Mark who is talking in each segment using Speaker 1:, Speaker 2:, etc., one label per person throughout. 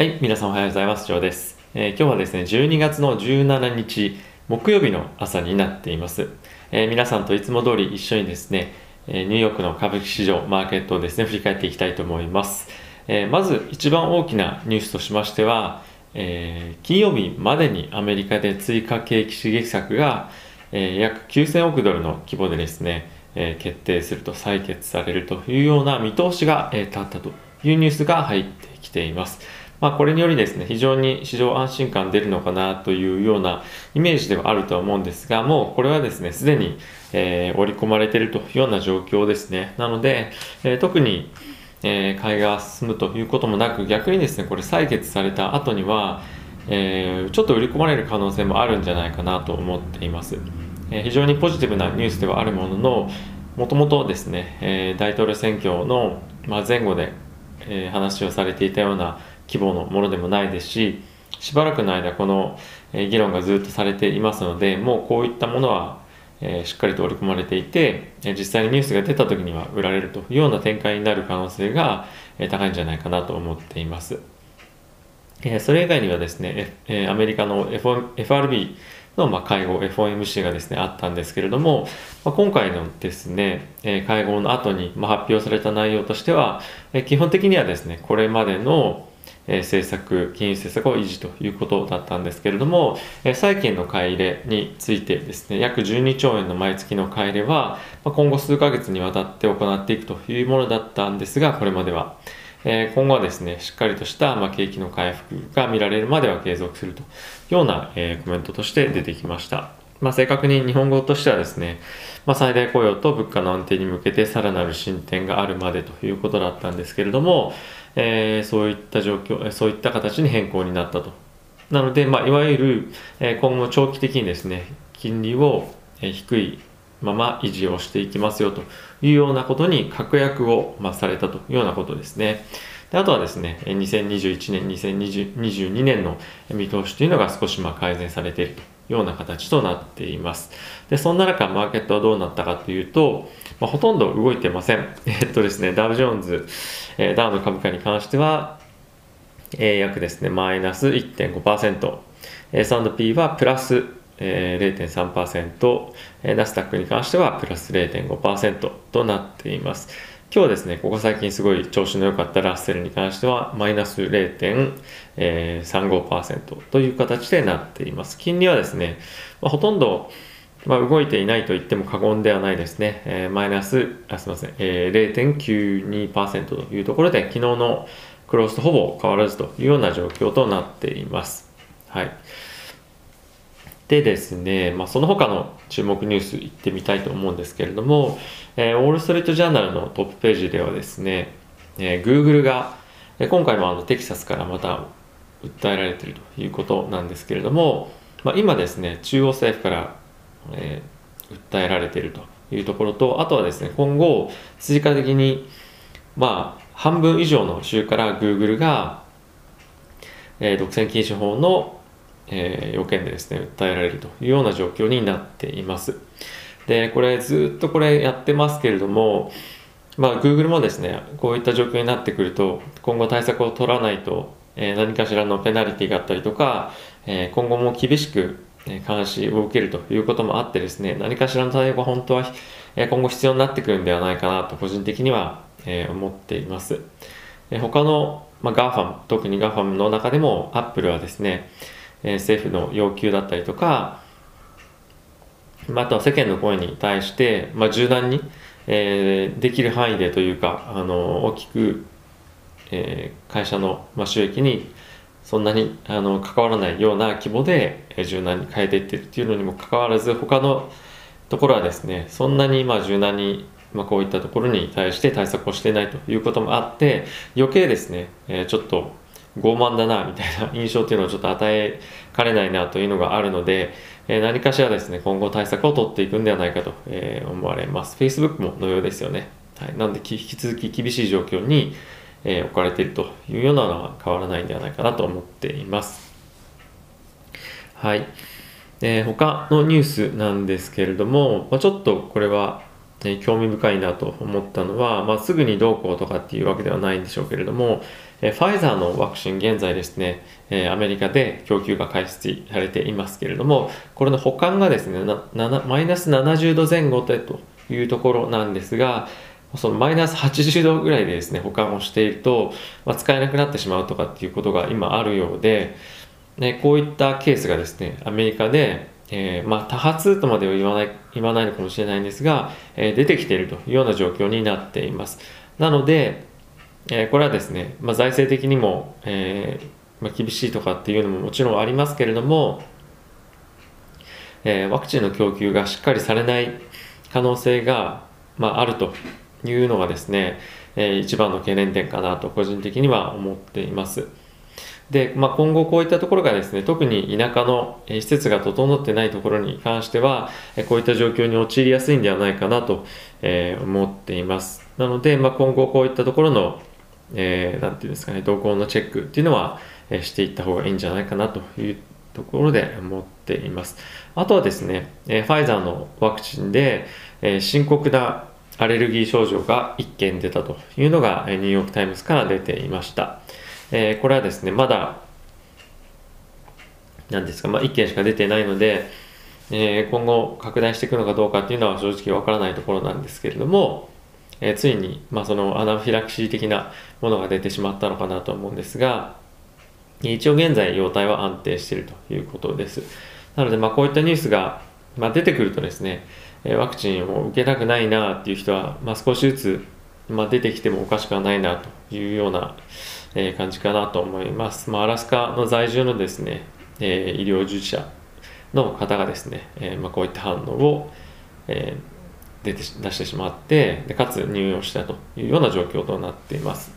Speaker 1: はい、皆さんおはようございます。ジョーです、えー今日はですね、12月の17日木曜日の朝になっています。えー皆さんといつも通り一緒にですね、えニューヨークの株式市場、マーケットをですね、振り返っていきたいと思います。えーまず一番大きなニュースとしましては、え金曜日までにアメリカで追加景気刺激策が、え約9000億ドルの規模でですね、え決定すると採決されるというような見通しが、え立ったというニュースが入ってきています。まあ、これによりですね、非常に市場安心感出るのかなというようなイメージではあるとは思うんですが、もうこれはですね、すでに、えー織り込まれているというような状況ですね。なので、えー特に、えー買いが進むということもなく、逆にですね、これ採決された後には、えーちょっと売り込まれる可能性もあるんじゃないかなと思っています。えー非常にポジティブなニュースではあるものの、もともとですね、えー大統領選挙の、ま、前後で、えー話をされていたような規模のものでもないですし、しばらくの間この、議論がずっとされていますので、もうこういったものは、しっかりと織り込まれていて、実際にニュースが出た時には売られるというような展開になる可能性が、高いんじゃないかなと思っています。それ以外にはですね、アメリカの FRB のま会合 FOMC がですねあったんですけれども、ま、今回のですね、会合の後にま発表された内容としては、基本的にはですねこれまでのえ政策、金融政策を維持ということだったんですけれども、え債券の買い入れについてですね、約12兆円の毎月の買い入れは、ま今後数ヶ月にわたって行っていくというものだったんですが、これまでは。え今後はですね、しっかりとした、ま、景気の回復が見られるまでは継続するというような、えコメントとして出てきました。まあ、正確に日本語としてはですね、まあ、最大雇用と物価の安定に向けてさらなる進展があるまでということだったんですけれども、えーそういった状況、そういった形に変更になったと。なので、まあ、いわゆる、え今後長期的にですね、金利を、低いまま維持をしていきますよというようなことに確約を、ま、されたというようなことですね。であとはですね、2021年、2022年の見通しというのが少しま改善されているとような形となっています。で、そんな中、マーケットはどうなったかというと、まあ、ほとんど動いてません。えっとですね、ダウジョーンズ、えーダウの株価に関しては、えー約ですね、マイナス1.5%、えー S&P はプラス、えー0.3%、えーナスダックに関してはプラス0.5%となっています。今日はですね、ここ最近すごい調子の良かったラッセルに関してはマイナス0.35%という形でなっています。金利はですね、まあ、ほとんどまあ、動いていないと言っても過言ではないですね。えーマイナス、あすみません、えー0.92%というところで、昨日のクロースとほぼ変わらずというような状況となっています。はい。でですね、まあ、その他の注目ニュースいってみたいと思うんですけれども、えーウォール・ストリート・ジャーナルのトップページではですね、えー Google が、えー今回もあのテキサスからまた訴えられているということなんですけれども、まあ、今ですね、中央政府からえー訴えられているというところと、あとはですね、今後、追加的に、まあ、半分以上の州から Google が、えー独占禁止法の、えー要件でですね、訴えられるというような状況になっています。で、これずっとこれやってますけれども、まあ、Google もですね、こういった状況になってくると、今後対策を取らないと、えー何かしらのペナルティがあったりとか、えー今後も厳しく監視を受けるということもあってですね、何かしらの対応が本当は、えー今後必要になってくるんではないかなと個人的には、えー思っています。えー他の、まあ、GAFAM、特に GAFAM の中でも Apple はですね、え政府の要求だったりとか、まあ、とは世間の声に対して、まあ、柔軟に、えーできる範囲でというか、あの大きく、えー会社の、まあ、収益にそんなにあの関わらないような規模でえー柔軟に変えていってるっていうのにもかかわらず他のところはですねそんなにまあ柔軟に、まあ、こういったところに対して対策をしていないということもあって余計ですね、えーちょっと傲慢だなみたいな印象っていうのをちょっと与えかねないなというのがあるので、えー何かしらですね今後対策を取っていくんではないかと、えー思われます。Facebook も同様ですよね、はい、なので引き続き厳しい状況に、えー置かれているというようなのは変わらないんではないかなと思っています。はい、えー他のニュースなんですけれども、まあ、ちょっとこれはえ興味深いなと思ったのは、まあ、すぐにどうこうとかっていうわけではないんでしょうけれども、えファイザーのワクチン現在ですね、えアメリカで供給が開始されていますけれども、これの保管がですね、マイナス70度前後でというところなんですが、そのマイナス80度ぐらいでですね、保管をしていると、まあ、使えなくなってしまうとかっていうことが今あるようで、ね、こういったケースがですね、アメリカで、えー、まあ、多発とまでは言わない言わないのかもしれないんですが、えー、出てきているというような状況になっています。なので、えー、これはですね、まあ、財政的にも、えまあ、厳しいとかっていうのももちろんありますけれども、えワクチンの供給がしっかりされない可能性が、まあ、あるというのがですね、え一番の懸念点かなと個人的には思っています。で、まあ、今後こういったところがですね、特に田舎の施設が整ってないところに関しては、こういった状況に陥りやすいんではないかなと思っています。なので、まあ、今後こういったところの、えー、なんていうんですかね、動向のチェックっていうのは、えしていった方がいいんじゃないかなというところで思っています。あとはですね、えファイザーのワクチンで、え深刻なアレルギー症状が1件出たというのが、ニューヨークタイムズから出ていました。えー、これはですね、まだ、何ですか、まあ、1件しか出てないので、えー、今後拡大していくのかどうかっていうのは正直わからないところなんですけれども、えー、ついに、まあ、そのアナフィラキシー的なものが出てしまったのかなと思うんですが、一応現在、容体は安定しているということです。なので、まあ、こういったニュースが、まあ、出てくるとですね、ワクチンを受けたくないなっていう人は、まあ、少しずつ、まあ、出てきてもおかしくはないなというような、え感じかなと思います。まあ、アラスカの在住のですね、え医療従事者の方がですね、えまあ、こういった反応を、え出て出してしまってでかつ入院をしたというような状況となっています。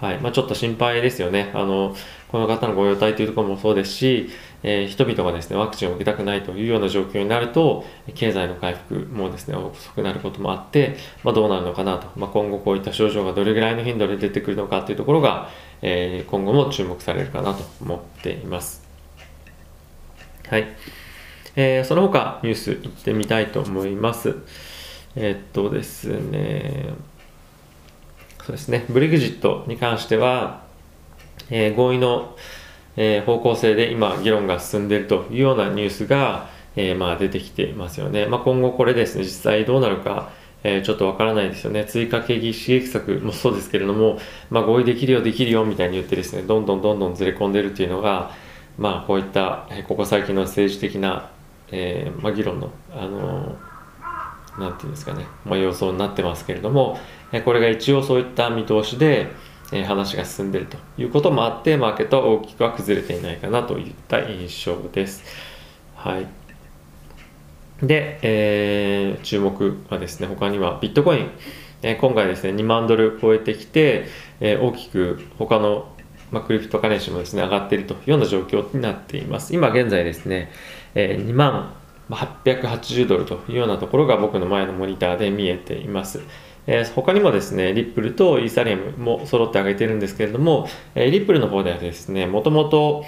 Speaker 1: はいまあ、ちょっと心配ですよね。あのこの方のご容態というところもそうですし、えー、人々がですね、ワクチンを受けたくないというような状況になると、経済の回復もですね、遅くなることもあって、まあ、どうなるのかなと、まあ、今後こういった症状がどれぐらいの頻度で出てくるのかというところが、えー、今後も注目されるかなと思っています。はい。えー、その他ニュースいってみたいと思います。えー、っとですね、そうですね、ブレグジットに関しては、えー、合意の、えー、方向性で今議論が進んでいるというようなニュースが、えー、まあ出てきていますよね。まあ、今後これですね、実際どうなるか、えー、ちょっとわからないですよね。追加景気刺激策もそうですけれども、まあ、合意できるよ、できるよみたいに言ってですね、どんどんどんどんずれ込んでるっていうのが、まあ、こういった、えここ最近の政治的な、えーまあ、議論の、あのー、なんていうんですかね、まあ、様相になってますけれども、えこれが一応そういった見通しで、え話が進んでいるということもあって、マーケットは大きくは崩れていないかなといった印象です。はい。で、えー、注目はですね、他にはビットコイン、えー、今回ですね、2万ドル超えてきて、えー、大きく他の、まあ、クリプトカレンシーもですね、上がっているというような状況になっています。今現在ですね、えー、2万880ドルというようなところが僕の前のモニターで見えています。えー、他にもですね、リップルとイーサリアムも揃ってあげてるんですけれども、えー、リップルの方ではですね、もともと、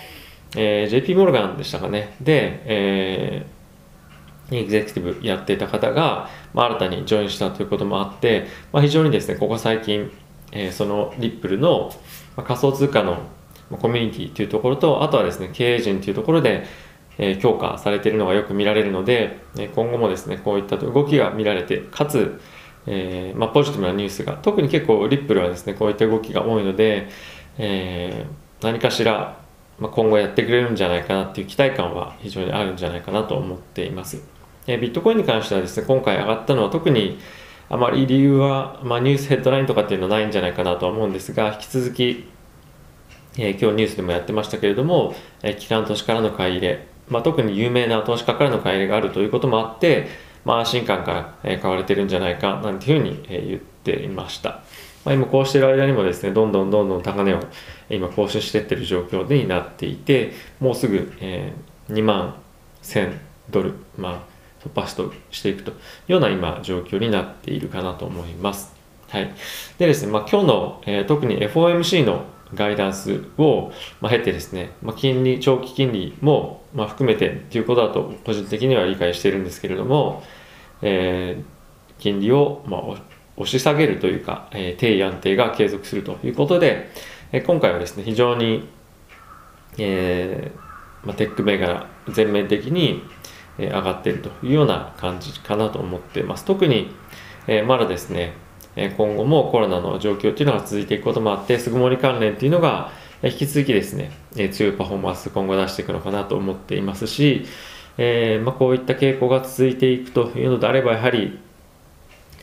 Speaker 1: えー、JP モルガンでしたかね、で、えー、エグゼクティブやっていた方が、まあ、新たにジョインしたということもあって、まあ、非常にですね、ここ最近、えー、そのリップルの、仮想通貨のコミュニティというところと、あとはですね、経営陣というところで、え、強化されているのがよく見られるので、え今後もですね、こういった動きが見られて、かつ、えー、まあ、ポジティブなニュースが特に結構リップルはですねこういった動きが多いので、えー、何かしら、まあ、今後やってくれるんじゃないかなっていう期待感は非常にあるんじゃないかなと思っています、えー、ビットコインに関してはですね今回上がったのは特にあまり理由は、まあ、ニュースヘッドラインとかっていうのはないんじゃないかなと思うんですが引き続き、え今日ニュースでもやってましたけれども、え機関投資からの買い入れ、まあ、特に有名な投資家からの買い入れがあるということもあってまあ、安心感から買われてるんじゃないかなんていうふうに言っていました。まあ、今こうしてる間にもですね、どんどんどんどん高値を今更新してってる状況になっていて、もうすぐ、えー、2万1000ドル、まあ、突破しとしていくというような今状況になっているかなと思います。はい。でですね、まあ、今日の、えー、特に FOMC のガイダンスを、ま、経てですね、ま、金利、長期金利も、ま、含めてということだと個人的には理解しているんですけれども、えー、金利を、まあ、押し下げるというか、えー、低位安定が継続するということで、えー、今回はですね非常に、えーまあ、テック銘柄全面的に、上がっているというような感じかなと思っています。特に、えー、まだですね今後もコロナの状況っていうのが続いていくこともあって巣ごもり関連っていうのが引き続きですね強いパフォーマンス今後出していくのかなと思っていますし、えーまあ、こういった傾向が続いていくというのであればやはり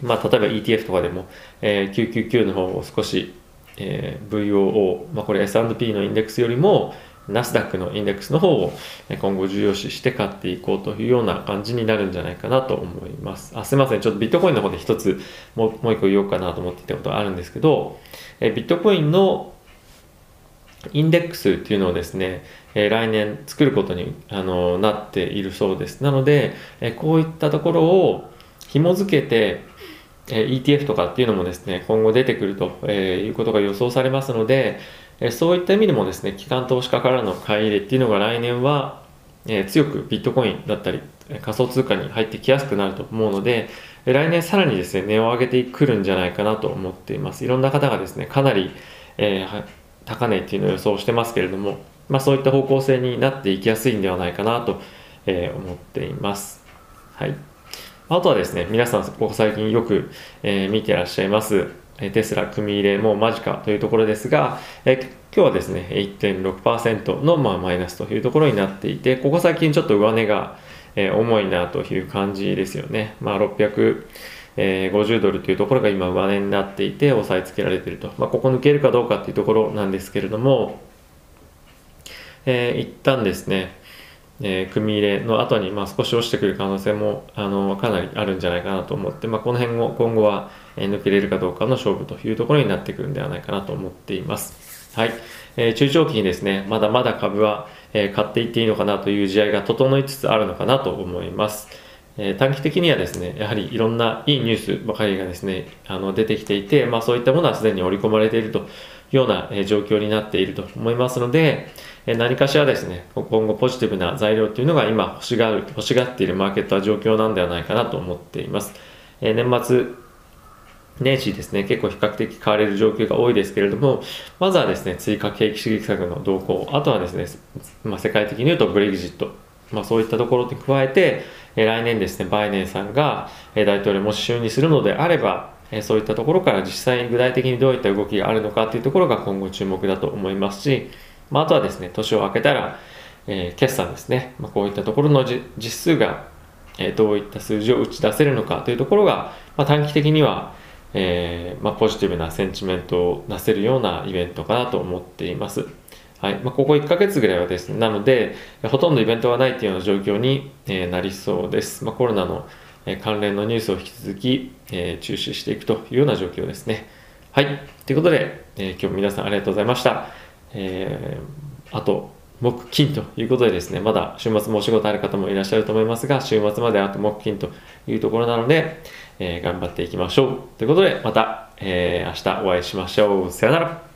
Speaker 1: まあ、例えば ETF とかでも、えー、999の方を少し、えー、VOO、まあ、これ S&P のインデックスよりもナスダックのインデックスの方を今後重要視して買っていこうというような感じになるんじゃないかなと思います。あすいません。ちょっとビットコインの方で一つもうもう一個言おうかなと思っていたことがあるんですけど、えビットコインのインデックスっていうのをですね、え来年作ることにあのなっているそうです。なので、えこういったところを紐付けて、え ETF とかっていうのもですね、今後出てくると、えいうことが予想されますので、えそういった意味でもですね、機関投資家からの買い入れっていうのが来年は、え強くビットコインだったり、仮想通貨に入ってきやすくなると思うので、来年さらにですね、値を上げてくるんじゃないかなと思っています。いろんな方がですね、かなり、えー、高値っていうのを予想してますけれども、まあ、そういった方向性になっていきやすいんではないかなと、えー、思っています。はい。あとはですね、皆さんここ最近よく、えー、見てらっしゃいます、テスラ組入れも間近というところですが、え今日はですね、1.6%の、まあ、マイナスというところになっていて、ここ最近ちょっと上値が、え、重いなという感じですよね。まあ、650ドルというところが今上値になっていて、押さえつけられていると。まあ、ここ抜けるかどうかっていうところなんですけれども、えー、一旦ですね、えー、組入れの後にまあ少し落ちてくる可能性もあのかなりあるんじゃないかなと思って、まあ、この辺を今後は、え抜けれるかどうかの勝負というところになってくるんではないかなと思っています。はい。えー、中長期にですね、まだまだ株は、えー、買っていっていいのかなという試合が整いつつあるのかなと思います。え、短期的にはですね、やはりいろんないいニュースばかりがですね、あの出てきていて、まあそういったものはすでに織り込まれているとような、状況になっていると思いますので、何かしらですね、今後ポジティブな材料っていうのが今欲しがる、欲しがっているマーケットは状況なんではないかなと思っています。え年末年始ですね、結構比較的買われる状況が多いですけれども、まずはですね、追加景気刺激策の動向、あとはですね、まあ、世界的に言うとブレグジット、まあ、そういったところに加えて、来年ですね、バイデンさんが、大統領もし就任するのであれば、えそういったところから実際に具体的にどういった動きがあるのかというところが今後注目だと思いますし、まあ、あとはですね、年を明けたら、えー、決算ですね、まあ、こういったところの実数が、えー、どういった数字を打ち出せるのかというところが、まあ、短期的には、えーま、ポジティブなセンチメントを出せるようなイベントかなと思っています。はいま、ここ1ヶ月ぐらいはですね、なので、ほとんどイベントがないというような状況に、え、なりそうです。ま、コロナの、え、関連のニュースを引き続き、えー、注視していくというような状況ですね。はい。ということで、え、今日も皆さんありがとうございました。えー、あと、木金ということでですね、まだ週末もお仕事ある方もいらっしゃると思いますが、週末まであと木金というところなので、えー、頑張っていきましょう。ということで、また、えー、明日お会いしましょう。さよなら。